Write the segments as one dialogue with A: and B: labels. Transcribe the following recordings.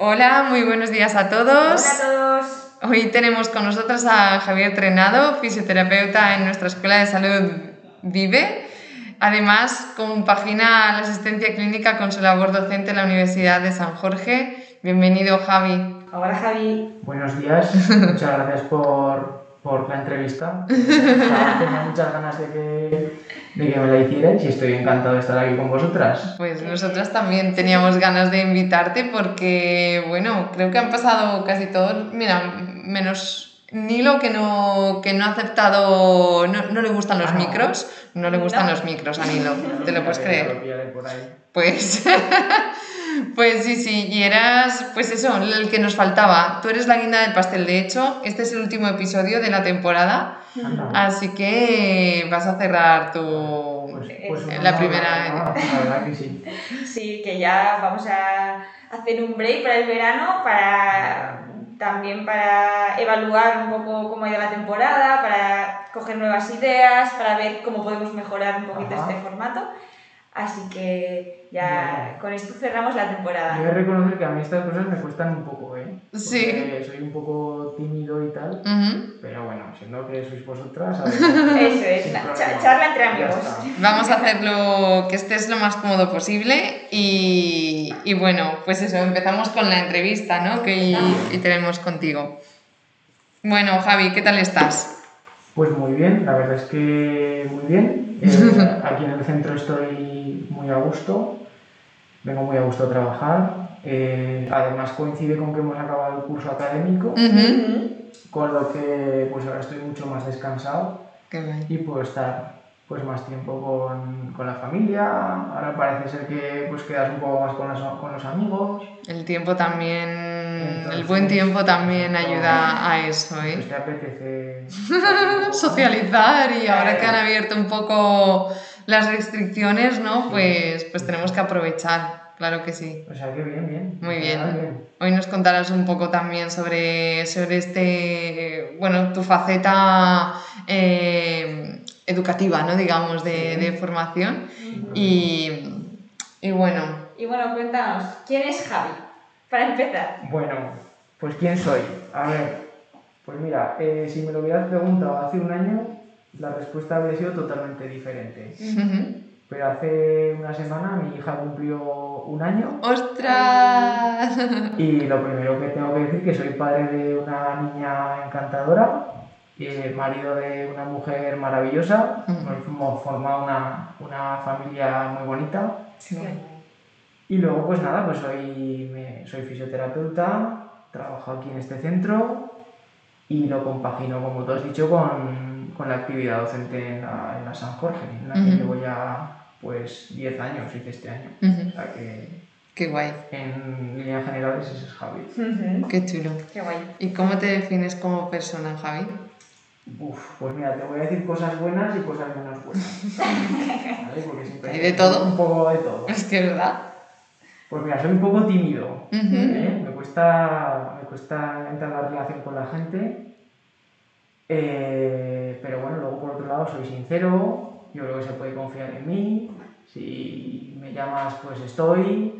A: Hola, muy buenos días a todos.
B: Hola a todos.
A: Hoy tenemos con nosotros a Javier Trenado, fisioterapeuta en nuestra Escuela de Salud Vive. Además, compagina la asistencia clínica con su labor docente en la Universidad de San Jorge. Bienvenido, Javi.
B: Hola, Javi.
C: Buenos días, muchas gracias por, por la entrevista. Tenía muchas ganas de que, de que me la hicierais y estoy encantado de estar aquí con vosotras.
A: Pues nosotras también teníamos ganas de invitarte porque, bueno, creo que han pasado casi todos, mira, menos Nilo que no, que no ha aceptado, no, no le gustan los
C: Ah,
A: micros, no le gustan
B: No.
A: los micros a Nilo, ¿te lo puedes creer? Pues, pues sí, sí, y eras, pues eso, el que nos faltaba. Tú eres la guinda del pastel, de hecho, este es el último episodio de la temporada,
C: Anda.
A: así que vas a cerrar tu...
C: Pues- pues
A: la primera-
C: no, La verdad que sí.
B: Sí, que ya vamos a hacer un break para el verano, para también para evaluar un poco cómo ha ido la temporada, para coger nuevas ideas, para ver cómo podemos mejorar un poquito
C: Ajá.
B: este formato. Así que ya con esto cerramos la
C: Yo he de
B: temporada.
C: reconocer que a mí estas cosas me cuestan un poco, ¿eh?
A: Sí.
C: Porque soy un poco tímido y tal, pero bueno, siendo que sois vosotras, a ver,
B: Eso es, la charla entre amigos.
A: Vamos a hacerlo que estés lo más cómodo posible y, y bueno, pues eso, empezamos con la entrevista, ¿no? Que y, y tenemos contigo. Bueno, Javi, ¿qué tal estás?
C: Pues muy bien, la verdad es que muy bien. Eh, aquí en el centro estoy muy a gusto, vengo muy a gusto a trabajar. Eh, además coincide con que hemos acabado el curso académico, con lo que pues ahora estoy mucho más descansado y puedo estar pues más tiempo con, con la familia. Ahora parece ser que pues quedas un poco más con los, con los amigos.
A: El tiempo también, el buen tiempo también ayuda a eso,
C: Pues
A: ¿eh?
C: te apetece
A: Socializar y ahora que han abierto un poco las restricciones, ¿no? Pues, pues tenemos que aprovechar, claro que sí.
C: O sea que bien, bien.
A: Muy
C: En
A: bien. Hoy nos contarás un poco también sobre, sobre este, bueno, tu faceta eh, educativa, ¿no? Digamos, de, de formación. Y, y bueno,
B: Y bueno, cuéntanos, ¿quién es Javi? Para empezar.
C: Bueno, pues ¿quién soy? A ver, pues mira, eh, si me lo hubieras preguntado hace un año, la respuesta habría sido totalmente diferente. Pero hace una semana mi hija cumplió un año
A: ¡Ostras!
C: y lo primero que tengo que decir que soy padre de una niña encantadora, eh, marido de una mujer maravillosa,
A: Ujú.
C: hemos formado una, una familia muy bonita. Y luego, pues nada, pues soy, me- soy fisioterapeuta, trabajo aquí en este centro y lo compagino, como tú has dicho, con, con la actividad docente en la, en la San Jorge, en la que
A: Ujú.
C: llevo ya pues 10 años, hice este año.
A: Ujú.
C: O sea que
A: Qué guay,
C: en líneas generales ese es Javi.
A: qué chulo.
B: Qué guay.
A: ¿Y cómo te defines como persona, Javi?
C: Uf, pues mira, te voy a decir cosas buenas y cosas menos buenas. ¿Vale? Porque siempre
A: ¿Hay de todo?
C: Un poco de todo.
A: Es que es verdad.
C: Pues mira, soy un poco tímido.
A: Ujú.
C: ¿eh? Me, cuesta, me cuesta entablar relación con la gente. Eh, pero bueno, luego por otro lado soy sincero. Yo creo que se puede confiar en mí. Si me llamas, pues estoy.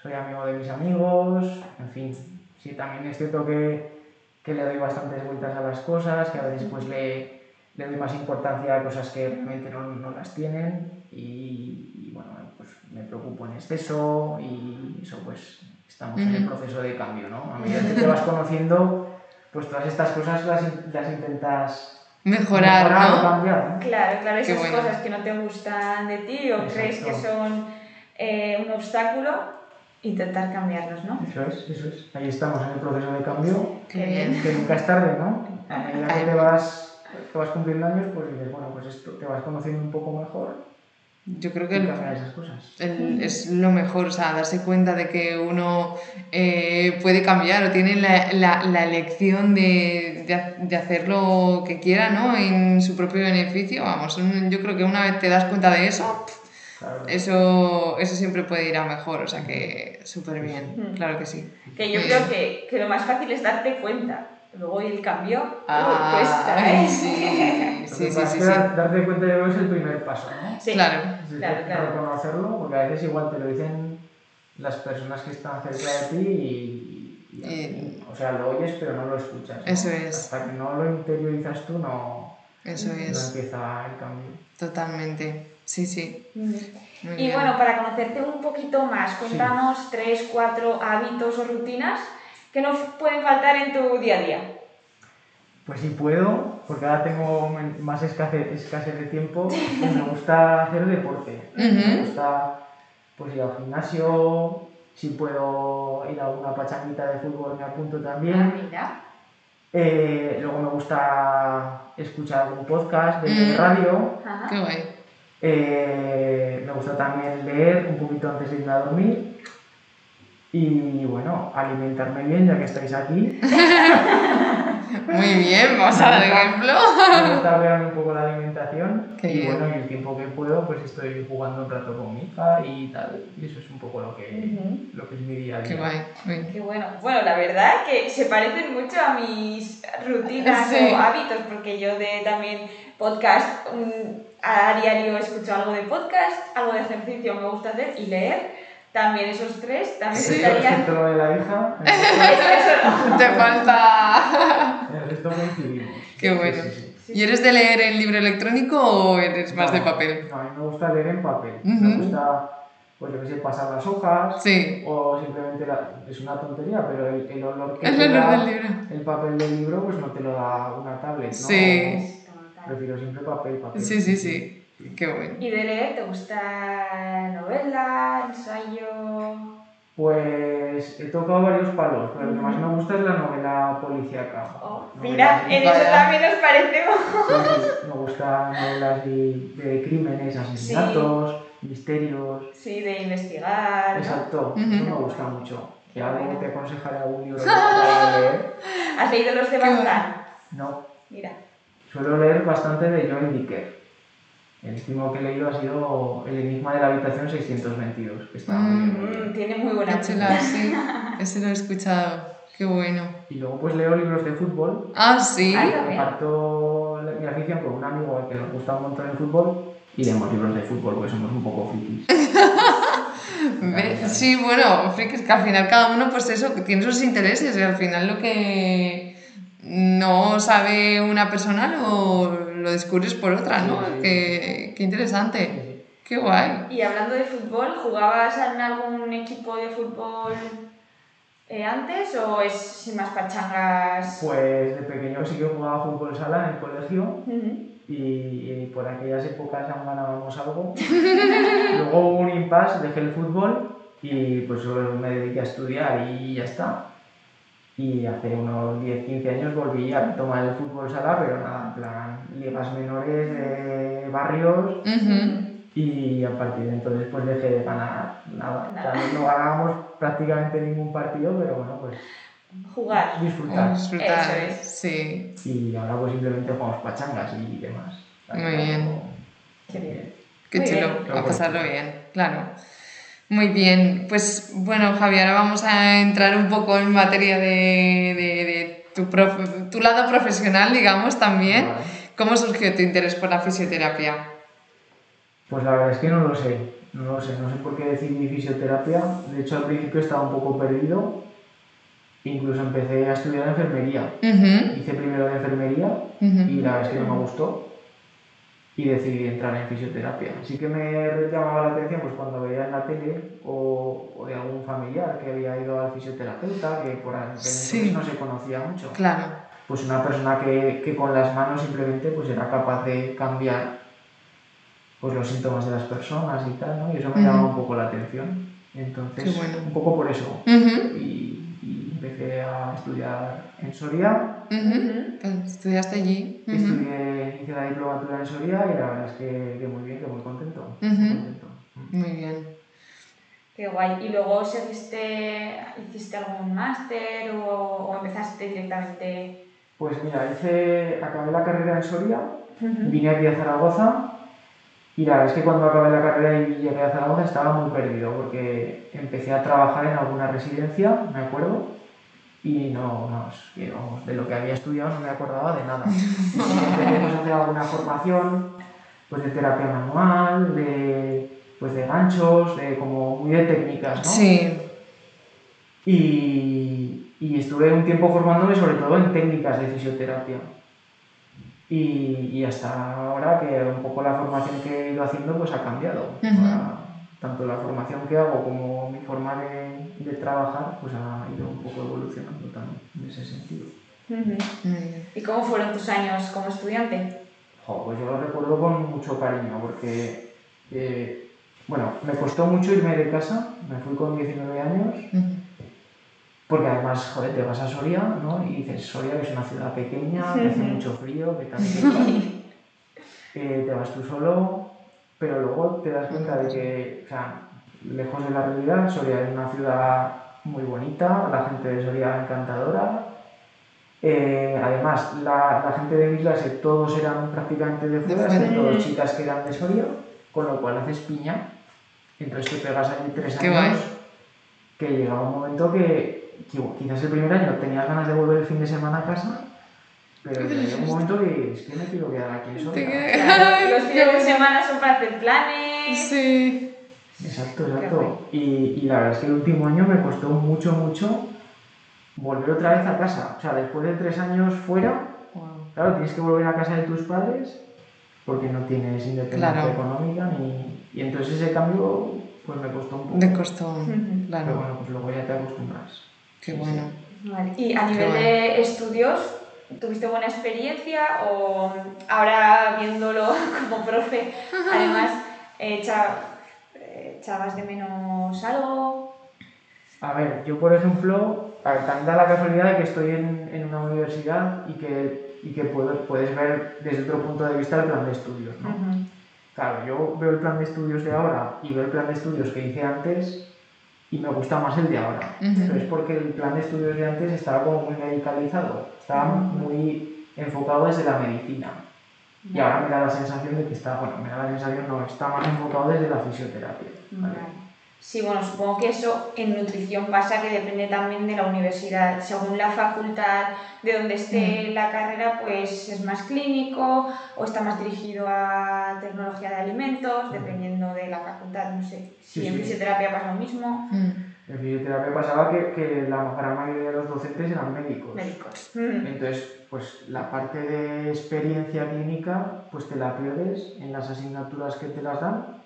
C: Soy amigo de mis amigos. En fin, sí, también es cierto que, que le doy bastantes vueltas a las cosas, que a veces pues le, le doy más importancia a cosas que realmente no, no las tienen. Y, y, bueno, pues me preocupo en exceso y eso pues estamos en el proceso de cambio, ¿no? A medida que te vas conociendo, pues todas estas cosas las, las intentas
A: Mejorar,
C: o
A: ¿no?
C: cambiar, ¿no?
B: Claro, claro, esas
A: bueno.
B: cosas que no te gustan de ti o
C: Exacto.
B: crees que son eh, un obstáculo, intentar cambiarlos, ¿no?
C: Eso es, eso es. Ahí estamos en el proceso de cambio,
A: Qué bien.
C: que nunca es tarde, ¿no? A medida que te vas que vas cumpliendo años, pues dices, bueno, pues esto te vas conociendo un poco mejor
A: yo creo que
C: el, esas cosas.
A: es lo mejor, o sea, darse cuenta de que uno eh, puede cambiar o tiene la, la, la elección de, de, de, hacer lo que quiera, ¿no? En su propio beneficio, vamos, yo creo que una vez te das cuenta de eso, eso, eso siempre puede ir a mejor, o sea que súper bien, mm. claro que sí.
B: Que yo creo que, que lo más fácil es darte cuenta. Luego el cambio ah, cuesta, ¿eh?
C: Sí, sí, sí, sí, Darte cuenta de es el primer paso, ¿no?
A: Sí, claro.
B: claro, claro.
C: Reconocerlo, porque a veces igual te lo dicen las personas que están cerca de ti y, y, o sea, lo oyes pero no lo escuchas.
A: Eso es.
C: Hasta que no lo interiorizas tú no,
A: Eso
C: no
A: es.
C: empieza el cambio.
A: Totalmente, sí, sí.
B: y bueno, para conocerte un poquito más, cuéntanos tres, cuatro hábitos o rutinas ¿Qué no pueden faltar en tu día a día?
C: Pues sí puedo, porque ahora tengo más escasez, de tiempo, me gusta hacer deporte. Me gusta pues, ir al gimnasio, si puedo ir a una pachanguita de fútbol me apunto también.
B: Ah,
C: eh, luego me gusta escuchar algún podcast de radio.
A: Qué guay.
C: Eh, me gusta también leer un poquito antes de ir a dormir. Y bueno, alimentarme bien ya que estáis aquí.
A: Muy bien, vamos a dar ejemplo.
C: Me gusta ver un poco la alimentación. y bueno, y el tiempo que puedo, pues estoy jugando un rato con mi hija y tal. Y eso es un poco lo que, lo que es mi día a día.
A: Qué guay.
B: Qué bueno. Bueno, la verdad que se parecen mucho a mis rutinas o hábitos, porque yo de también podcast, a diario escucho algo de podcast, algo de ejercicio me gusta hacer y leer también esos tres, también
C: sí,
B: estarían...
C: lo de la hija...
A: Te falta...
C: El resto coincidimos.
A: Qué bueno. ¿Y eres de leer el libro electrónico o eres más de papel?
C: No, a mí me gusta leer en papel. Me gusta, pues yo qué sé, pasar las hojas.
A: Sí.
C: O simplemente, es una tontería, pero el, el olor que
A: el
C: te
A: olor
C: da
A: del libro.
C: el papel del libro, pues no te lo da una tablet, ¿no?
A: Sí.
C: Prefiero siempre papel, papel.
A: Sí, sí, sí. Qué bueno.
B: ¿Y de leer te gusta novela, ensayo?
C: Pues he tocado varios palos, pero lo que más me gusta es la novela policíaca.
B: Oh, mira, en eso también nos parecemos.
C: me gustan novelas de, de crímenes, asesinatos, misterios.
B: Sí, de investigar.
C: Exacto, eso me gusta mucho. Y algo te aconsejaré algún libro para leer.
B: ¿Has leído los de Bazán?
C: No.
B: Mira.
C: Suelo leer bastante de Joan Dicker. El último que he leído ha sido El enigma de la habitación 622, que está muy
B: bien. Mm, tiene muy buena
A: chula, sí. Ese lo he escuchado. Qué bueno.
C: Y luego pues leo libros de fútbol.
A: Ah, sí.
C: Comparto mi afición con un amigo al que nos gusta un montón el fútbol y leemos libros de fútbol porque somos un poco frikis.
A: sí, bueno, frikis que al final cada uno pues eso, que tiene sus intereses y al final lo que no sabe una persona lo lo descubres por otra, ¿no? qué, qué, interesante. Qué guay.
B: Y hablando de fútbol, ¿jugabas en algún equipo de fútbol eh, antes o es sin más pachangas?
C: Pues de pequeño sí que jugaba fútbol sala en el colegio. y, por aquellas épocas aún ganábamos algo. Luego hubo un impasse, dejé el fútbol y pues solo me dediqué a estudiar y ya está. Y hace unos 10-15 años volví a tomar el fútbol sala, pero nada, en plan, ligas menores de barrios. Y a partir de entonces pues dejé de ganar nada. no ganábamos prácticamente ningún partido, pero bueno, pues
B: jugar,
C: disfrutar.
A: disfrutar, sí.
C: Y ahora pues simplemente jugamos pachangas y demás.
A: Muy bien.
B: Qué bien.
A: Qué chulo, a pasarlo bien, claro. Muy bien, pues bueno Javier, ahora vamos a entrar un poco en materia de, de, tu, tu, lado profesional, digamos, también. ¿Cómo surgió tu interés por la fisioterapia?
C: Pues la verdad es que no lo sé, no lo sé, no sé por qué decidí fisioterapia. De hecho, al principio estaba un poco perdido. Incluso empecé a estudiar enfermería. Hice primero de enfermería y la verdad es que no me gustó y decidí entrar en fisioterapia. Sí que me llamaba la atención pues, cuando veía en la tele o, o de algún familiar que había ido al fisioterapeuta, que por aquel sí. no se conocía mucho.
A: Claro.
C: Pues una persona que, que, con las manos simplemente pues, era capaz de cambiar pues, los síntomas de las personas y tal, ¿no? Y eso me llamaba un poco la atención. Entonces, un poco por eso. y, y, empecé a estudiar en Soria.
A: Ujú. Estudiaste allí.
C: Estudié, hice la diplomatura en Soria y la verdad es que, que muy bien, que muy contento. contento.
A: Muy bien.
B: Qué guay. ¿Y luego seguiste, hiciste algún máster o, o empezaste directamente?
C: Pues mira, hice, acabé la carrera en Soria, vine aquí a Zaragoza y la verdad es que cuando acabé la carrera y llegué a Zaragoza estaba muy perdido porque empecé a trabajar en alguna residencia, me acuerdo, y no, no, es que, vamos, de lo que había estudiado no me acordaba de nada. Empecé a hacer alguna formación pues, de terapia manual, de, pues, de ganchos, de como muy de técnicas, ¿no?
A: Sí.
C: Y, y estuve un tiempo formándome sobre todo en técnicas de fisioterapia. Y, y hasta ahora que un poco la formación que he ido haciendo pues ha cambiado.
A: Ujú.
C: Ahora, tanto la formación que hago como mi forma de, de trabajar pues ha ido un poco evolucionando también en ese sentido.
A: Muy bien.
B: ¿Y cómo fueron tus años como estudiante?
C: Jo, pues yo lo recuerdo con mucho cariño porque, eh, bueno, me costó mucho irme de casa, me fui con 19 años
A: Ujú.
C: Porque además, joder, te vas a Soria, ¿no? Y dices, Soria que es una ciudad pequeña, que hace mucho frío, que también eh, te vas tú solo, pero luego te das cuenta de que, o sea, lejos de la realidad, Soria es una ciudad muy bonita, la gente de Soria encantadora. Eh, además, la, la gente de Islas, eh, todos eran prácticamente de fuera,
A: fuera.
C: excepto dos chicas que eran de Soria, con lo cual haces piña. Entonces te pegas allí tres
A: Qué
C: años,
A: guay.
C: que llegaba un momento que quizás el primer año tenías ganas de volver el fin de semana a casa, pero llegó un momento que es que me quiero quedar aquí en Soria.
A: Te
B: Claro, los fines de semana son para hacer planes.
A: Sí.
C: Exacto, exacto. Y, y la verdad es que el último año me costó mucho, mucho volver otra vez a casa. O sea, después de tres años fuera,
A: Wow.
C: claro, tienes que volver a casa de tus padres porque no tienes independencia
A: Claro.
C: económica ni... Y entonces ese cambio pues me costó un poco.
A: De costó.
B: Ujú.
C: Pero
A: Claro.
C: bueno, pues luego ya te acostumbras.
A: Qué bueno.
B: Vale. ¿Y a nivel
A: bueno.
B: de estudios, tuviste buena experiencia o ahora viéndolo como profe, además, eh, eh, echabas de menos algo?
C: A ver, yo por ejemplo, a ver, también da la casualidad de que estoy en, en una universidad y que, y que puedo- puedes ver desde otro punto de vista el plan de estudios, ¿no? Claro, yo veo el plan de estudios de ahora y veo el plan de estudios que hice antes y me gusta más el de ahora. Pero es porque el plan de estudios de antes estaba como muy medicalizado, estaba muy enfocado desde la medicina. Y ahora me da la sensación de que está, bueno, me da la sensación, no, está más enfocado desde la fisioterapia. ¿vale?
B: Sí, bueno, supongo que eso en nutrición pasa que depende también de la universidad. Según la facultad de donde esté la carrera, pues es más clínico o está más dirigido a tecnología de alimentos, dependiendo de la facultad. No sé si
C: Sí,
B: en
C: sí.
B: fisioterapia pasa lo mismo.
A: Mm.
C: En fisioterapia pasaba que, que la gran mayoría de los docentes eran médicos.
B: Médicos.
C: Entonces, pues la parte de experiencia clínica, pues te la pierdes en las asignaturas que te las dan,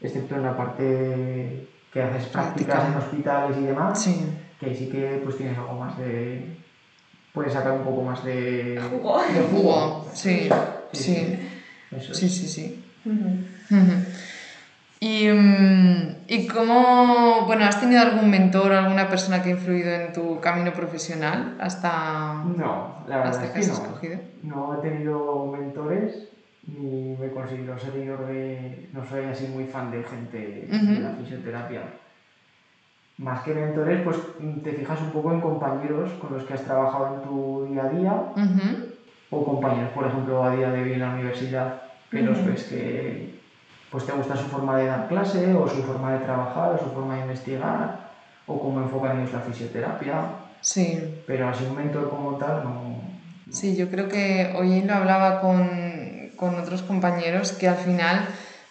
C: excepto en la parte que haces prácticas
A: Práctica.
C: en hospitales y demás,
A: Sí.
C: que ahí sí que pues tienes algo más de... puedes sacar un poco más de...
B: Jugo.
C: de
A: Jugo. Sí. Sí.
C: Eso es.
A: Sí, sí, sí. Y, mm, ¿Y cómo, bueno, has tenido algún mentor, alguna persona que ha influido en tu camino profesional hasta,
C: No, la verdad
A: hasta
C: es
A: que
C: que
A: has
C: no.
A: escogido?
C: No he tenido mentores ni me considero seguidor de. No soy así muy fan de gente de
A: Ujú.
C: la fisioterapia. Más que mentores, pues te fijas un poco en compañeros con los que has trabajado en tu día a día
A: Ujú.
C: o compañeros, por ejemplo, a día de hoy en la universidad, que los
B: Ujú.
C: ves que pues te gusta su forma de dar clase o su forma de trabajar o su forma de investigar o cómo enfocan ellos la fisioterapia.
A: Sí.
C: Pero así un mentor como tal no.
A: Sí, yo creo que hoy lo hablaba con, con otros compañeros que al final,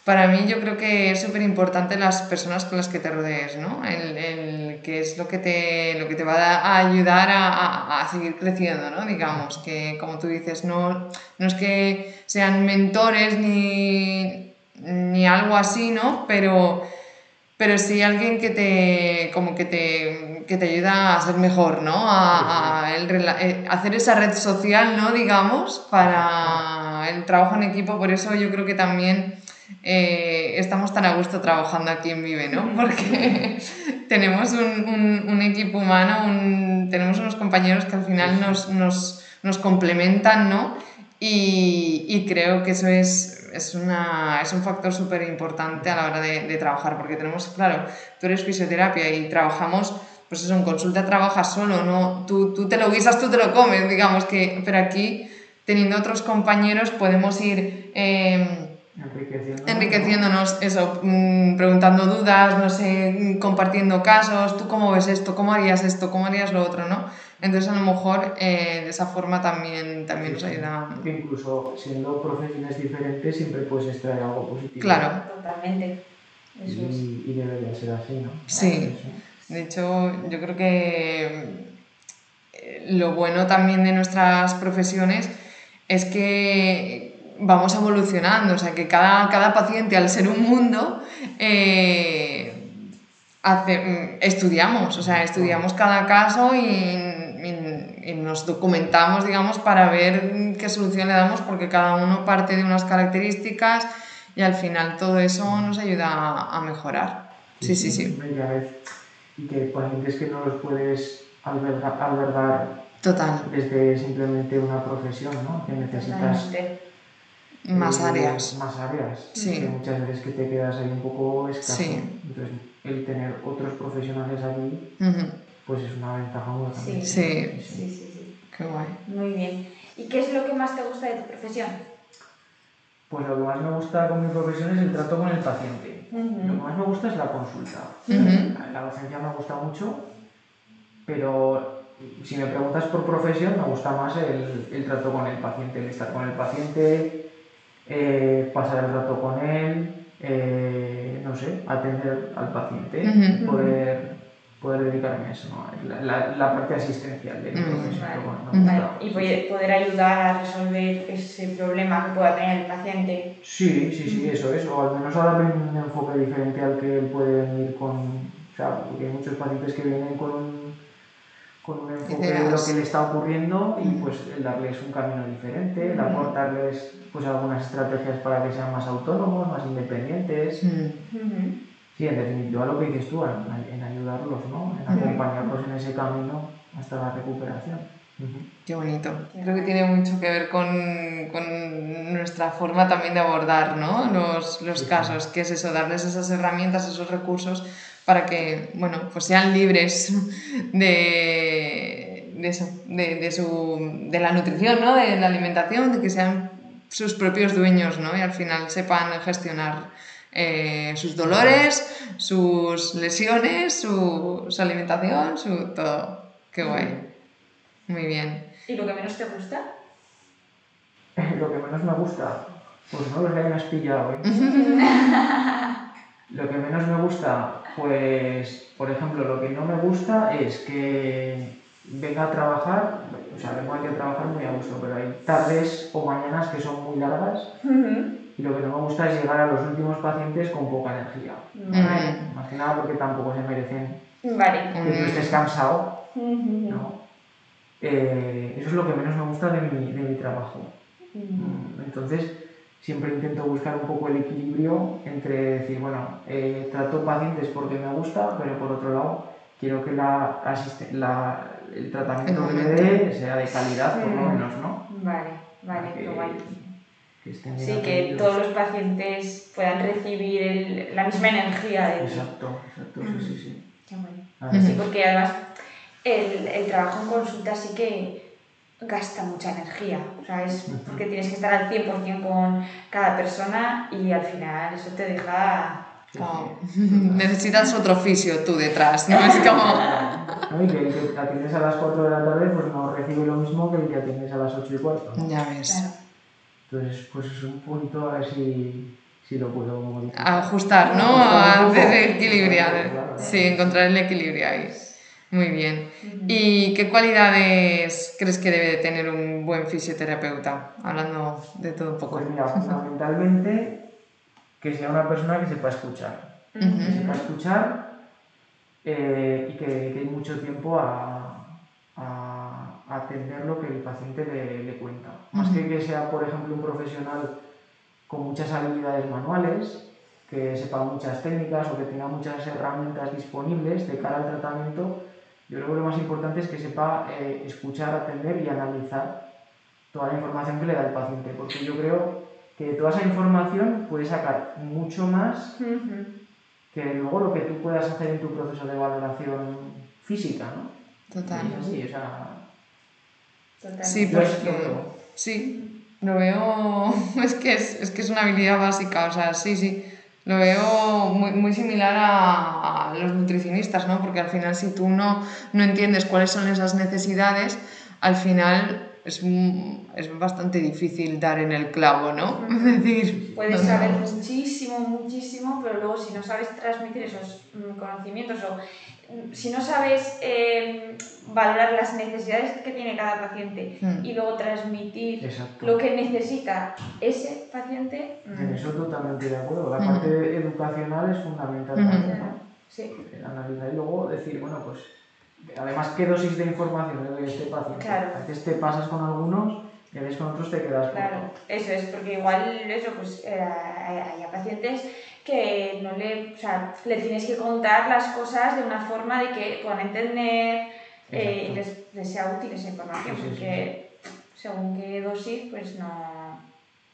A: para mí yo creo que es súper importante las personas con las que te rodees, ¿no? El, el que es lo que te, lo que te va a ayudar a, a- a seguir creciendo, ¿no? Digamos, que como tú dices, no, no es que sean mentores ni, ni algo así, ¿no? Pero pero sí alguien que te como que te, que te ayuda a ser mejor, ¿no? A, eh, hacer esa red social, ¿no? Digamos, para el trabajo en equipo. Por eso yo creo que también eh, estamos tan a gusto trabajando aquí en Vive, ¿no? Porque tenemos un, un- un equipo humano, un tenemos unos compañeros que al final nos, nos, nos complementan, ¿no? Y, y, creo que eso es, es, una, es un factor súper importante a la hora de, de, trabajar, porque tenemos, claro, tú eres fisioterapia y trabajamos, pues eso, en consulta trabajas solo, ¿no? Tú, tú te lo guisas, tú te lo comes, digamos que, pero aquí, teniendo otros compañeros, podemos ir... Eh,
C: Enriqueciéndonos,
A: enriqueciéndonos, eso, mm, preguntando dudas, no sé, mm, compartiendo casos, tú cómo ves esto, cómo harías esto, cómo harías lo otro, ¿no? Entonces a lo mejor eh, de esa forma también, también nos ayuda.
C: Que incluso siendo profesiones diferentes siempre puedes extraer algo positivo.
A: Claro.
B: Totalmente. Eso es.
C: Y, y debería ser así, ¿no?
A: Sí. De hecho, yo creo que eh, lo bueno también de nuestras profesiones es que vamos evolucionando, o sea que cada, cada paciente al ser un mundo eh, hace, estudiamos, o sea, estudiamos cada caso y, y, y, nos documentamos, digamos, para ver qué solución le damos porque cada uno parte de unas características y al final todo eso nos ayuda a, a mejorar. Sí, sí, sí.
C: Y que pacientes que no los puedes albergar, albergar
A: Total.
C: desde simplemente una profesión, ¿no? Que necesitas...
B: Totalmente.
A: Más
C: eh,
A: áreas.
C: Más áreas.
A: Sí.
C: Que muchas veces que te quedas ahí un poco escaso.
A: Sí.
C: Entonces, el tener otros profesionales aquí, pues es una ventaja muy grande.
B: Sí.
A: Sí,
B: Sí, sí, sí.
A: qué guay.
B: Muy bien. ¿Y qué es lo que más te gusta de tu profesión?
C: Pues lo que más me gusta con mi profesión es el trato con el paciente. Lo que más me gusta es la consulta. La docencia me gusta mucho, pero si me preguntas por profesión, me gusta más el, el trato con el paciente, el estar con el paciente, eh, pasar el rato con él, eh, no sé, atender al paciente,
A: Ujú.
C: poder, poder dedicarme a eso, ¿no? la, la, la parte asistencial de mi
A: Mm,
C: profesión.
B: vale. Vale. Y poder poder ayudar a resolver ese problema que pueda tener el paciente.
C: Sí, sí, sí, eso es, o al menos a darle un enfoque diferente al que él puede venir con, o sea, porque hay muchos pacientes que vienen con un, con un enfoque de lo que le está ocurriendo y pues el darles un camino diferente, el aportarles pues algunas estrategias para que sean más autónomos, más independientes.
A: Mm.
C: Sí, en definitiva lo que dices tú, en, en ayudarlos, ¿no? En
A: Mm.
C: acompañarlos en ese camino hasta la recuperación.
A: Qué bonito. Creo que tiene mucho que ver con, con nuestra forma también de abordar ¿no? los, los casos, que es eso, darles esas herramientas, esos recursos para que bueno, pues sean libres de, de eso, de, de, su, de la nutrición, ¿no? de la alimentación, de que sean sus propios dueños ¿no? y al final sepan gestionar eh, sus dolores, sus lesiones, su, su alimentación, su todo. Qué guay. Muy bien.
B: ¿Y lo que menos te gusta?
C: Lo que menos me gusta, pues no lo sé, me has pillado, ¿eh? Lo que menos me gusta, pues, por ejemplo, lo que no me gusta es que venga a trabajar, o sea, vengo aquí a trabajar muy a gusto, pero hay tardes o mañanas que son muy largas y lo que no me gusta es llegar a los últimos pacientes con poca energía.
B: Vale.
C: Más que nada porque tampoco se merecen
B: Vale.
C: que tú estés cansado. ¿no? Eh, eso es lo que menos me gusta de mi, de mi trabajo. Mm, Entonces, siempre intento buscar un poco el equilibrio entre decir, bueno, eh, trato pacientes porque me gusta, pero por otro lado, quiero que la, la- el tratamiento que me dé sea de calidad, por lo menos, ¿no?
B: Vale, vale,
C: Que-
B: guay.
C: que estén
B: Sí, que todos los pacientes puedan recibir el- la misma energía de.
C: Exacto, exacto, sí, sí, sí.
B: Qué
A: Ujú.
B: Sí, porque además el, el trabajo en consulta sí que gasta mucha energía, ¿sabes?
C: Ujú.
B: Porque tienes que estar al 100% con cada persona y al final eso te deja...
C: sí.
A: necesitas otro oficio tú detrás, ¿no? Es como...
C: ¿No? Y que el que atiendes a las 4 de la tarde, pues no recibe lo mismo que el que atiendes a las 8 y cuarto. ¿no?
A: Ya ves.
B: Claro.
C: Entonces, pues es un punto a ver si, si lo puedo modificar.
A: Ajustar, ¿no?
C: Ajustar.
A: Hacer equilibrar.
C: Claro.
A: Sí, encontrar el equilibrio ahí. Muy bien.
B: Ujú.
A: ¿Y qué cualidades crees que debe de tener un buen fisioterapeuta? Hablando de todo un poco.
C: Pues mira, fundamentalmente que sea una persona que sepa escuchar. Que
A: Ujú.
C: sepa escuchar eh, y que dedique mucho tiempo a, a- a atender lo que el paciente le, le cuenta. Más que que sea, por ejemplo, un profesional con muchas habilidades manuales, que sepa muchas técnicas o que tenga muchas herramientas disponibles de cara al tratamiento, Yo creo que lo más importante es que sepa eh, escuchar, atender y analizar toda la información que le da el paciente, porque yo creo que de toda esa información puedes sacar mucho más que luego lo que tú puedas hacer en tu proceso de valoración física, ¿no?
A: Total.
C: Así, o sea,
B: Totalmente.
A: Sí, porque
C: lo veo.
A: sí, lo veo, es que es, es que es una habilidad básica, o sea, sí, sí, lo veo muy, muy similar a, a los nutricionistas, ¿no? Porque al final si tú no, no entiendes cuáles son esas necesidades, al final es, es bastante difícil dar en el clavo, ¿no? Es decir,
B: Puedes
A: no,
B: saber
A: no.
B: muchísimo, muchísimo, pero luego si no sabes transmitir esos mm, conocimientos o si no sabes eh, valorar las necesidades que tiene cada paciente
A: Mm.
B: y luego transmitir
C: exacto.
B: lo que necesita ese paciente, mm,
C: En eso totalmente de acuerdo. La
A: Ujú.
C: parte educacional es fundamental
A: Ujú.
C: también, ¿no?
B: sí,
C: El analizar y luego decir, bueno, pues, además, ¿qué dosis de información le doy a este paciente?
B: Claro.
C: A veces te pasas con algunos y a veces con otros te quedas
B: claro, eso es, porque igual eso, pues eh, hay, hay pacientes que no le, o sea, le tienes que contar las cosas de una forma de que puedan entender eh, y les, les sea útil esa información,
C: Sí, sí, sí.
B: porque según qué dosis, pues no...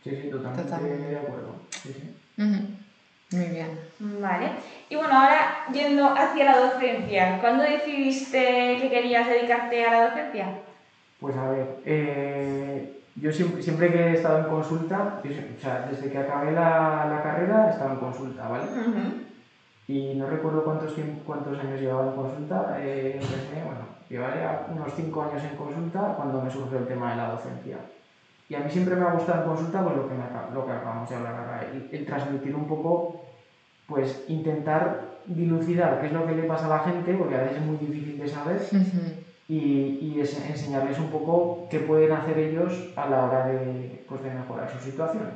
C: Sí, sí, totalmente
A: Totalmente.
C: de acuerdo. Sí, sí.
A: Ujú. Muy bien.
B: Vale. Y bueno, ahora yendo hacia la docencia, ¿cuándo decidiste que querías dedicarte a la docencia?
C: Pues a ver, eh, yo siempre, siempre que he estado en consulta, yo o sea, desde que acabé la, la carrera he estado en consulta, ¿vale? Y no recuerdo cuántos, cuántos años llevaba en consulta, eh, empecé, bueno, llevaría unos 5 años en consulta cuando me surgió el tema de la docencia. Y a mí siempre me ha gustado en consulta pues, lo, que me lo que acabamos de hablar ahora, el, el transmitir un poco, pues intentar dilucidar qué es lo que le pasa a la gente, porque a veces es muy difícil de saber,
A: Ujú.
C: Y, y es- enseñarles un poco qué pueden hacer ellos a la hora de, pues, de mejorar su situación.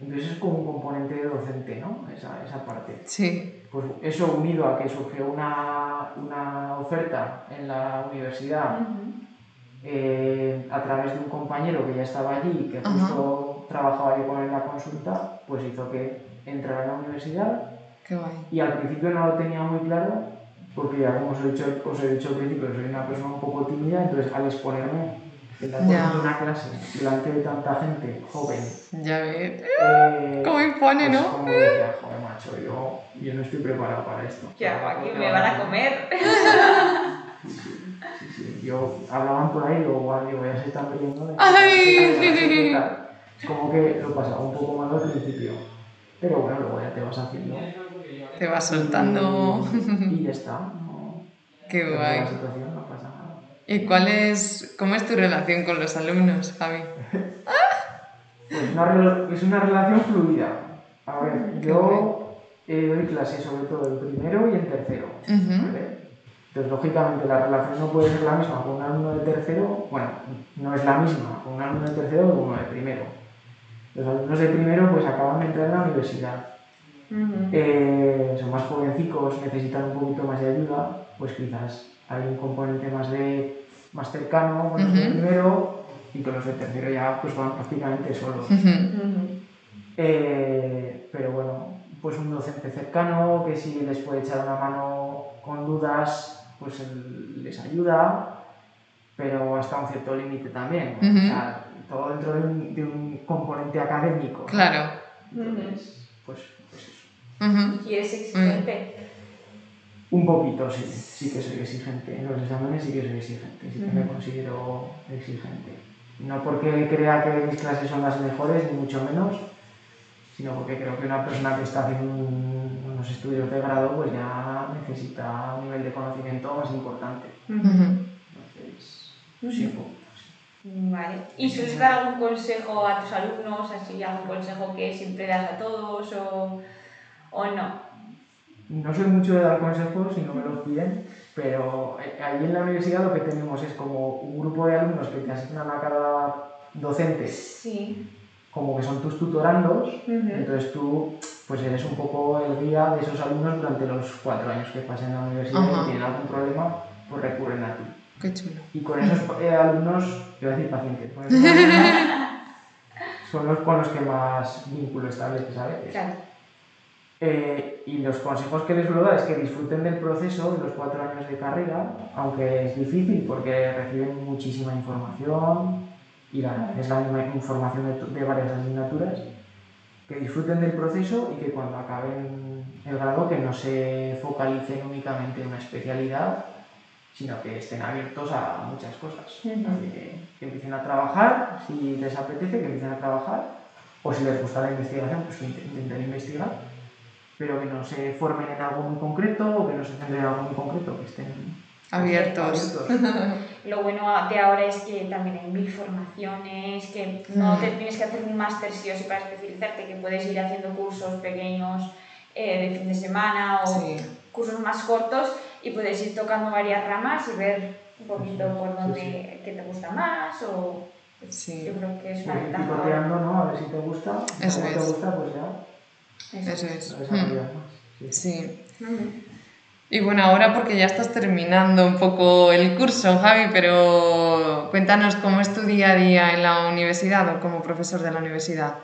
C: Entonces es como un componente docente, ¿no? Esa, esa parte.
A: Sí.
C: Pues eso unido a que surgió una, una oferta en la universidad eh, a través de un compañero que ya estaba allí, que
A: Ajá.
C: justo trabajaba yo con él en la consulta, pues hizo que entrara en la universidad
A: Qué guay.
C: y al principio no lo tenía muy claro, porque ya como os he dicho, os he dicho al principio, soy una persona un poco tímida, entonces al exponerme en la
A: Ya.
C: de una clase delante de tanta gente joven,
A: Ya ves.
C: eh,
A: ¿Cómo impone,
C: pues
A: no?
C: como decía, joder macho, yo, yo no estoy preparado para esto.
B: Ya, aquí me van a comer.
C: Sí, sí, sí, sí. Yo hablaban por ahí, digo, guau, digo, ya se están riendo de
A: Ay.
C: Es como que lo pasaba un poco mal al principio. Pero bueno, luego ya te vas haciendo.
A: Te vas soltando.
C: Y ya está. No,
A: Qué guay.
C: La situación no pasa nada.
A: ¿Y cuál es, cómo es tu relación con los alumnos, Javi?
C: Pues una es una relación fluida. A ver,
A: Qué
C: yo eh, doy clases sobre todo en primero y en tercero. Entonces, lógicamente, la relación no puede ser la misma con un alumno de tercero, bueno, no es la misma con un alumno de tercero que con uno de primero. Los alumnos de primero pues acaban de entrar en la universidad, eh, son más jovencicos, necesitan un poquito más de ayuda, pues quizás hay un componente más, de, más cercano con los de
A: Ujú.
C: primero y con los de tercero ya pues van prácticamente solos. Eh, pero bueno, pues un docente cercano que si les puede echar una mano con dudas, pues les ayuda, pero hasta un cierto límite también. O sea, todo dentro de un, de un componente académico.
A: Claro.
C: Entonces, pues,
B: ¿Y eres exigente?
C: Un poquito, sí, sí que soy exigente. En los exámenes sí que soy exigente, sí que me considero exigente. No porque crea que mis clases son las mejores, ni mucho menos, sino porque creo que una persona que está haciendo un- unos estudios de grado pues ya necesita un nivel de conocimiento más importante. Entonces, sí, un poco, sí.
B: Vale. ¿Y sueles dar algún consejo a tus alumnos, así algún consejo que siempre das a todos o, o no?
C: No soy mucho de dar consejos si no me los piden, pero eh, ahí en la universidad lo que tenemos es como un grupo de alumnos que te asignan a cada docente
B: Sí.
C: como que son tus tutorandos, entonces tú pues eres un poco el guía de esos alumnos durante los cuatro años que pasen en la universidad y si tienen algún problema, pues recurren a ti.
A: Qué chulo.
C: Y con esos eh, alumnos, iba a decir pacientes, con esos alumnos son los con los que más vínculo estableces a veces.
B: Claro.
C: Eh, y los consejos que les suelo dar es que disfruten del proceso de los cuatro años de carrera, aunque es difícil porque reciben muchísima información y la, es la misma información de, de varias asignaturas, que disfruten del proceso y que cuando acaben el grado que no se focalicen únicamente en una especialidad, sino que estén abiertos a muchas cosas. que, que empiecen a trabajar, si les apetece, que empiecen a trabajar, o si les gusta la investigación, pues que intenten investigar pero que no se formen en algo muy concreto o que no se centren en algo muy concreto, que estén
A: Abiertos.
B: Lo bueno de ahora es que también hay mil formaciones, que no te tienes que hacer un máster sí o sí para especializarte, que puedes ir haciendo cursos pequeños eh, de fin de semana o
A: Sí.
B: cursos más cortos y puedes ir tocando varias ramas y ver un poquito por dónde qué te gusta más o
A: Sí.
B: yo creo que es una ventaja.
C: picoteando, ¿no? A ver si te gusta. Si
A: Eso
C: no te
A: es.
C: gusta, pues ya
A: Eso es. Mm.
C: Sí.
A: Y bueno, ahora porque ya estás terminando un poco el curso, Javi, pero cuéntanos cómo es tu día a día en la universidad o como profesor de la universidad.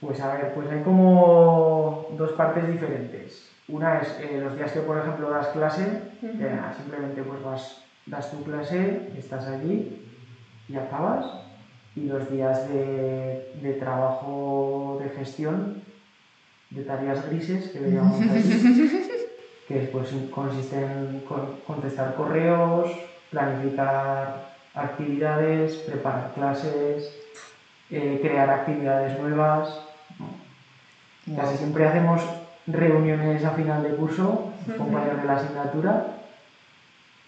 C: Pues a ver, pues hay como dos partes diferentes. Una es eh, los días que, por ejemplo, das clase, nada, simplemente pues vas, das tu clase, estás allí y acabas. Y los días de, de trabajo de gestión, de tareas grises, que allí, que pues, consisten en con- contestar correos, planificar actividades, preparar clases, eh, crear actividades nuevas. Casi siempre hacemos reuniones a final de curso, compañeros de la asignatura,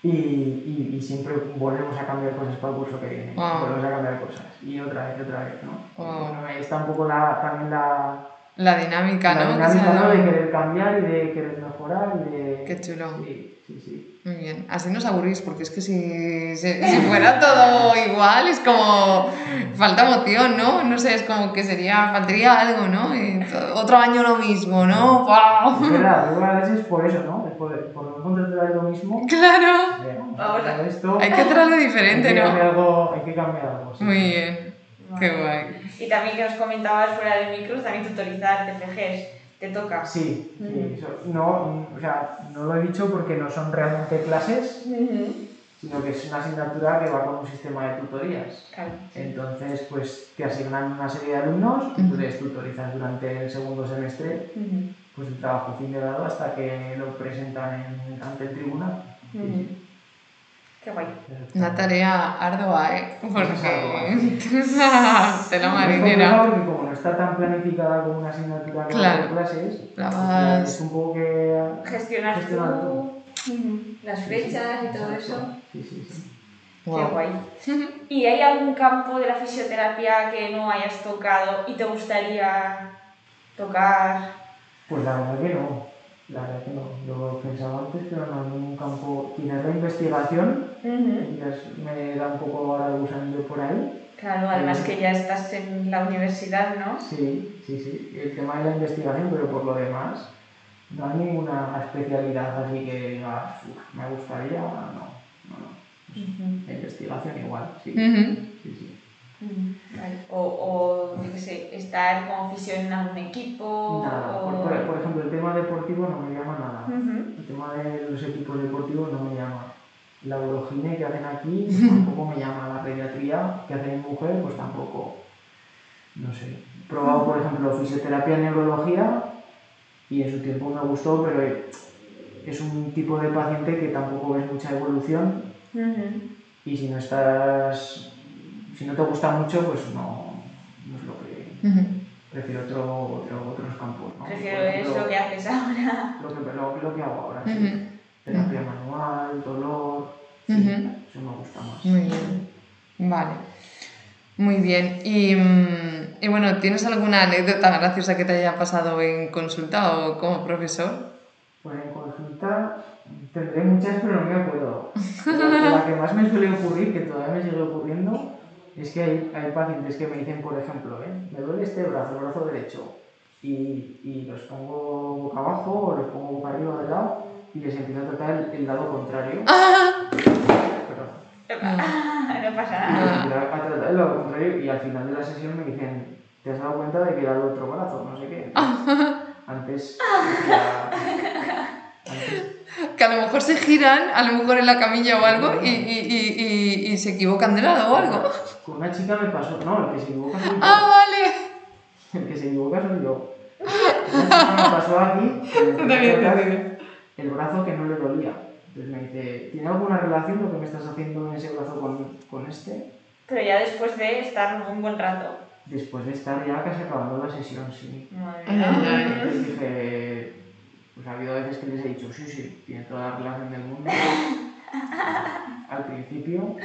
C: y, y- y siempre volvemos a cambiar cosas para el curso que viene.
A: Wow.
C: Volvemos a cambiar cosas. Y otra vez, otra vez, ¿no?
A: Wow.
C: Bueno, está un poco la, también la,
A: La dinámica,
C: la
A: ¿no? Que
C: dinámica ¿no? de querer cambiar y de querer mejorar y de...
A: Qué chulo.
C: Sí, sí, sí.
A: Muy bien, así nos aburrís, porque es que si, si, si fuera todo igual es como falta emoción, ¿no? No sé, es como que sería, faltaría algo, ¿no? Y otro año lo mismo, ¿no?
C: Es
A: ¡Wow!
C: verdad, luego a veces por eso, ¿no? Es por, por no encontrar lo mismo.
A: Claro,
C: eh,
B: Vamos a-
C: esto,
A: hay que hacer algo
C: hay
A: diferente,
C: que cambiar
A: ¿no?
C: algo, hay que cambiar algo. sí.
A: Muy bien, qué guay.
B: Y también que nos comentabas fuera del micro, también tutorizar TFGs, te toca.
C: Sí, sí,
B: Ujú.
C: eso, no, o sea, no lo he dicho porque no son realmente clases, sino que es una asignatura que va con un sistema de tutorías.
B: Claro.
C: Entonces, pues te asignan una serie de alumnos y tú les tutorizas durante el segundo semestre pues el trabajo fin de grado hasta que lo presentan en- ante el tribunal. Sí.
B: Qué guay.
A: Una tarea ardua, ¿eh? Porque... Tela
C: Es
A: marinera.
C: porque como no está tan planificada como una asignatura que
A: Claro.
C: con clases,
A: La
C: pues,
A: vas-
C: es un poco que...
B: Gestionar
C: Gestionar
B: tú las fechas y todo eso.
C: Sí, sí, sí.
B: Qué
A: Guau.
B: guay. ¿Y hay algún campo de la fisioterapia que no hayas tocado y te gustaría tocar?
C: Pues la verdad que no. La verdad que no. Lo pensaba antes, pero no en un campo... Quizás la investigación, quizás me da un poco ahora el gusanillo por ahí.
B: Claro, además que ya estás en la universidad, ¿no?
C: Sí, sí, sí. El tema de la investigación, pero por lo demás, no hay ninguna especialidad así que digas, "Uf, me gustaría, no, no, no. La investigación igual, sí.
A: Ujú.
C: sí, sí.
B: Vale. O, o yo qué sé, estar como fisión en algún equipo.
C: Nada,
B: o...
C: por, ejemplo, el tema deportivo no me llama nada. El tema de los equipos deportivos no me llama. La urogine que hacen aquí tampoco me llama. La pediatría que hacen en mujer, pues tampoco. No sé. He probado, por ejemplo, fisioterapia en neurología y en su tiempo me gustó, pero es un tipo de paciente que tampoco ves mucha evolución y si no estás. Si no te gusta mucho, pues no, no es lo que. Prefiero otro, otro- otros campos. ¿no?
B: Prefiero
C: Por
B: es
C: ejemplo,
B: lo que haces ahora.
C: lo que, lo, lo que hago ahora, sí. Terapia manual, dolor, sí, eso me gusta más.
A: Muy bien. Vale. Muy bien. Y, mm, y bueno, ¿tienes alguna anécdota graciosa que te haya pasado en consulta o como profesor?
C: Pues en consulta tendré muchas, pero no me acuerdo. La, la que más me suele ocurrir, que todavía me sigue ocurriendo, es que hay, hay pacientes que me dicen, por ejemplo, ¿eh? me duele este brazo, el brazo derecho, y, y los pongo boca abajo o los pongo boca arriba de lado y les empiezo a tratar el, el lado contrario. Pero,
B: no pasa
A: Ah.
B: nada.
C: empiezo a tratar el lado contrario y al final de la sesión me dicen, ¿te has dado cuenta de que era el otro brazo? No sé qué. Antes, antes
A: Que a lo mejor se giran, a lo mejor en la camilla o algo, y, y, y, y, y se equivocan de lado o algo.
C: con una chica me pasó, no, el que se equivoca soy yo.
A: Ah, vale.
C: El que se equivoca soy yo. Una chica me pasó aquí, que me
A: bien,
C: el brazo que no le dolía. Entonces me dice, ¿tiene alguna relación lo que me estás haciendo en ese brazo con, con este?
B: Pero ya después de estar un buen rato.
C: Después de estar ya casi acabando la sesión, sí.
B: Madre
A: Ay,
B: mía.
A: ay, ay.
C: Entonces dije, pues ha habido veces que les he dicho, sí, sí, tiene toda la relación del mundo. Al principio,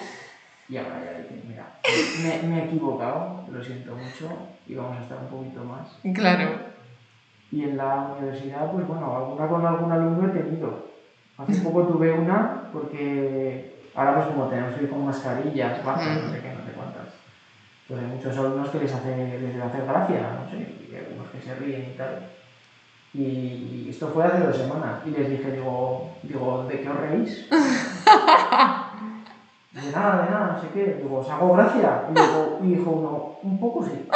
C: y ahora ya dije, mira, me, me he equivocado, lo siento mucho, y vamos a estar un poquito más.
A: Claro.
C: Y en la universidad, pues bueno, alguna con algún alumno he tenido. Hace poco tuve una, porque ahora pues como tenemos que ir con mascarillas, bajas, no sé qué, no sé cuántas. Pues hay muchos alumnos que les hace, les hacer gracia, no sé, y algunos que se ríen y tal. Y, y esto fue hace dos semanas, y les dije, digo, digo ¿de qué os reís? De nada, de nada, no sé qué. Digo, ¿os hago gracia? Y, digo, y dijo uno, un poco sí.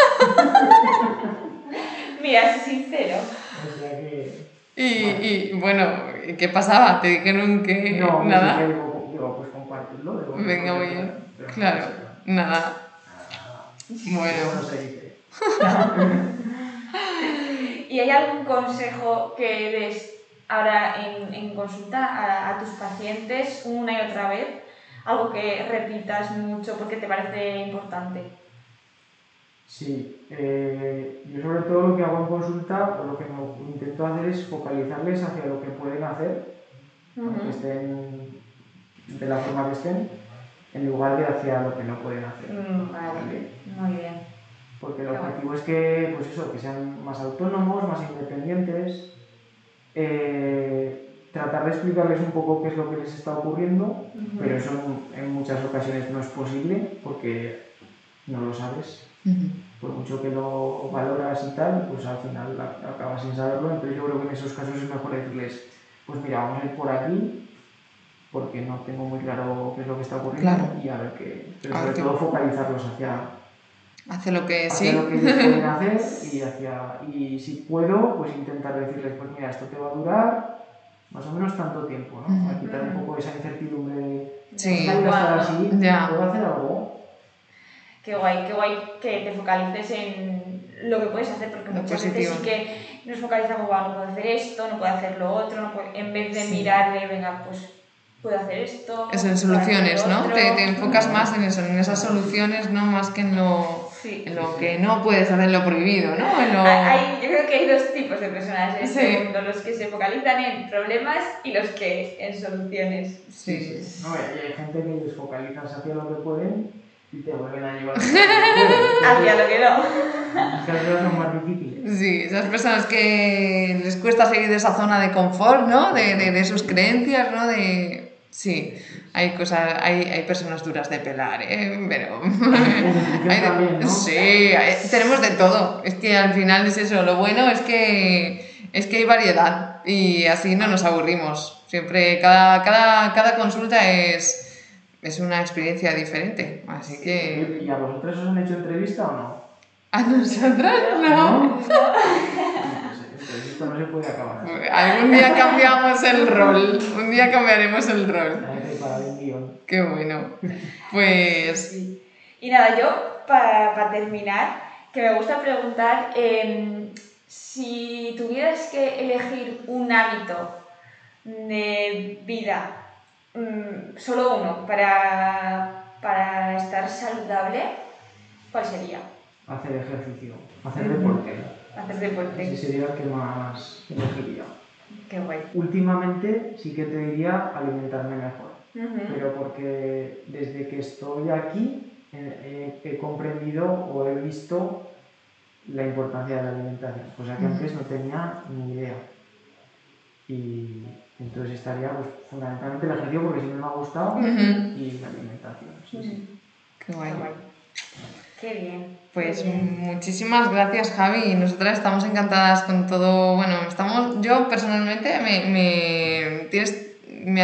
B: Mira, sé sincero.
C: O sea que...
A: Y, y bueno, ¿qué pasaba? ¿Te dijeron que
C: No,
A: nada?
C: Dije, digo, digo, pues compartirlo. Digo,
A: Venga, bien.
C: qué, pero
A: Claro,
C: no sé,
A: nada. Bueno,
C: no se dice.
B: ¿Y hay algún consejo que des ahora en, en consulta a, a tus pacientes una y otra vez? Algo que repitas mucho porque te parece importante.
C: Sí, eh, yo sobre todo lo que hago en consulta, o lo que intento hacer es focalizarles hacia lo que pueden hacer, aunque estén de la forma que estén, en lugar de hacia lo que no pueden hacer.
B: Mm, Vale, muy bien.
C: Porque el objetivo es que, pues eso, que sean más autónomos, más independientes, eh, tratar de explicarles un poco qué es lo que les está ocurriendo, pero eso en, en muchas ocasiones no es posible porque no lo sabes. Por mucho que lo valoras y tal, pues al final acabas sin saberlo. Entonces yo creo que en esos casos es mejor decirles, pues mira, vamos a ir por aquí, porque no tengo muy claro qué es lo que está ocurriendo
A: Claro.
C: y a ver qué. Pero sobre todo focalizarlos hacia,
A: hace lo que sí.
C: lo que ellos pueden hacer y, hacia, y si puedo, pues intentar decirles, pues mira, esto te va a durar más o menos tanto tiempo, ¿no? A quitar un poco esa incertidumbre de,
A: Sí.
C: "Voy a estar así,
A: Ya.
C: ¿puedo hacer algo?
B: Qué guay, qué guay que te focalices en lo que puedes hacer, porque
A: Lo
B: muchas
A: positivo.
B: veces sí que nos focalizamos, "Buah, no puedo hacer esto, no puedo hacer lo otro, no puedo-", en vez de
A: Sí.
B: mirar de, venga, pues puedo hacer esto.
A: Es en
B: puedo
A: soluciones, ¿no?
B: otro".
A: Te, te enfocas más en eso, en esas soluciones, ¿no? Más que en lo,
B: Sí.
A: en lo que no puedes hacer, en lo prohibido, ¿no? Lo...
B: Hay- yo creo que hay dos tipos de personas en
A: Sí.
B: este mundo, los que se focalizan en problemas y los que en soluciones.
A: Sí.
C: No, y hay gente que les focalizan hacia lo que pueden y te vuelven a llevar hacia lo que pueden.
B: Hacia lo que no.
C: Esas cosas son más difíciles.
A: Sí, esas personas que les cuesta salir de esa zona de confort, ¿no? De, de, de sus creencias, ¿no? De... Sí, hay cosas, hay, hay personas duras de pelar, ¿eh? Pero... hay
C: también, ¿no?
A: Sí, hay- tenemos de todo. Es que al final es eso, lo bueno es que, es que hay variedad y así no nos aburrimos. Siempre, cada, cada, cada consulta es, es una experiencia diferente, así que...
C: ¿Y a vosotros os han hecho entrevista o no?
A: A nosotras no.
C: Pues esto no se puede acabar.
A: Algún día cambiamos el rol, un día cambiaremos el rol. Qué bueno. Pues
B: Y nada, yo para terminar, que me gusta preguntar em, si tuvieras que elegir un hábito de vida, mm, solo uno, para, para estar saludable, ¿cuál sería?
C: Hacer ejercicio, hacer deporte.
B: Hacer deporte.
C: Ese sería el que más elegiría.
B: Qué guay.
C: Últimamente sí que te diría alimentarme mejor.
B: Ujú.
C: pero porque desde que estoy aquí eh, eh, he comprendido o he visto la importancia de la alimentación, cosa que
A: Ujú.
C: antes no tenía ni idea. Y entonces estaría pues, fundamentalmente el ejercicio porque siempre me ha gustado
A: Ujú.
C: y la alimentación. Sí, sí.
A: qué
B: Qué
A: guay.
B: Qué bien.
A: Pues
B: qué bien.
A: muchísimas gracias Javi. Nosotras estamos encantadas con todo. Bueno, estamos. Yo personalmente me, me tienes mi,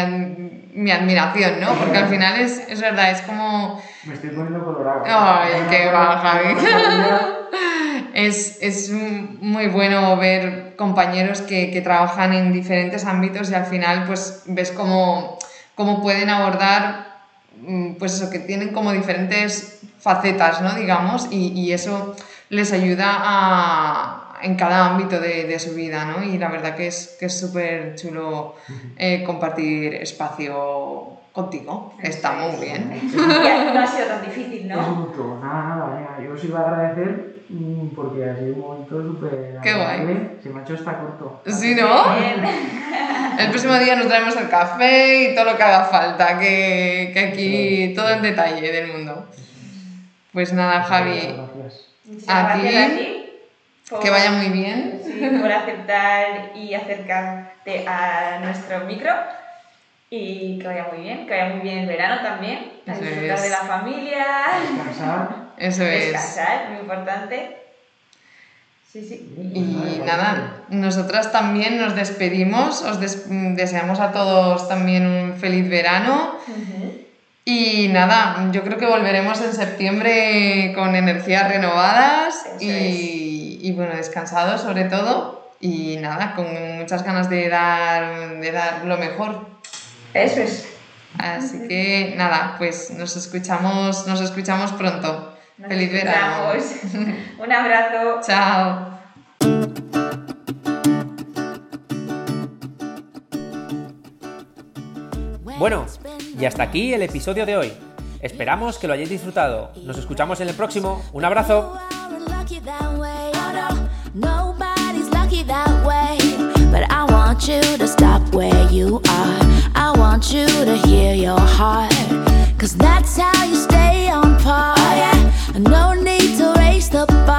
A: mi admiración, ¿no? Porque al final es, es verdad, es como
C: Me estoy poniendo colorado.
A: Ay, qué va, Javi. es, es muy bueno ver compañeros que, que, trabajan en diferentes ámbitos y al final pues ves cómo, cómo pueden abordar, pues eso, que tienen como diferentes facetas, ¿no? Digamos, y, y eso les ayuda a, en cada ámbito de, de, su vida, ¿no? Y la verdad que es que súper chulo eh, compartir espacio contigo. Está muy bien.
B: Ya no ha sido tan difícil, ¿no?
C: Es mucho, nada, nada, yo os iba a agradecer mm, porque ha sido un momento súper
A: Qué guay.
C: Se me ha hecho hasta corto.
A: Sí, ¿no? El próximo día nos traemos el café y todo lo que haga falta, que, que aquí todo el detalle del mundo. Pues nada, Javi.
B: Gracias. A ti.
A: Que vaya muy bien.
B: Sí, por aceptar y acercarte a nuestro micro. Y que vaya muy bien, que vaya muy bien el verano también, a disfrutar
A: es.
B: de la familia,
C: Descansar.
A: Eso es.
B: descansar, muy importante. Sí, sí.
A: Y nada, nosotras también nos despedimos, os des- deseamos a todos también un feliz verano. Y nada, yo creo que volveremos en septiembre con energías renovadas y, y, bueno, descansados sobre todo. Y nada, con muchas ganas de dar, de dar lo mejor.
B: Eso es.
A: Así que nada, pues nos escuchamos, nos escuchamos pronto.
B: Nos
A: Feliz verano.
B: Un abrazo.
A: Chao.
D: Bueno, y hasta aquí el episodio de hoy. Esperamos que lo hayáis disfrutado. Nos escuchamos en el próximo. Un abrazo.
E: You to stop where you are. I want you to hear your heart. Cause that's how you stay on No need to raise the bar.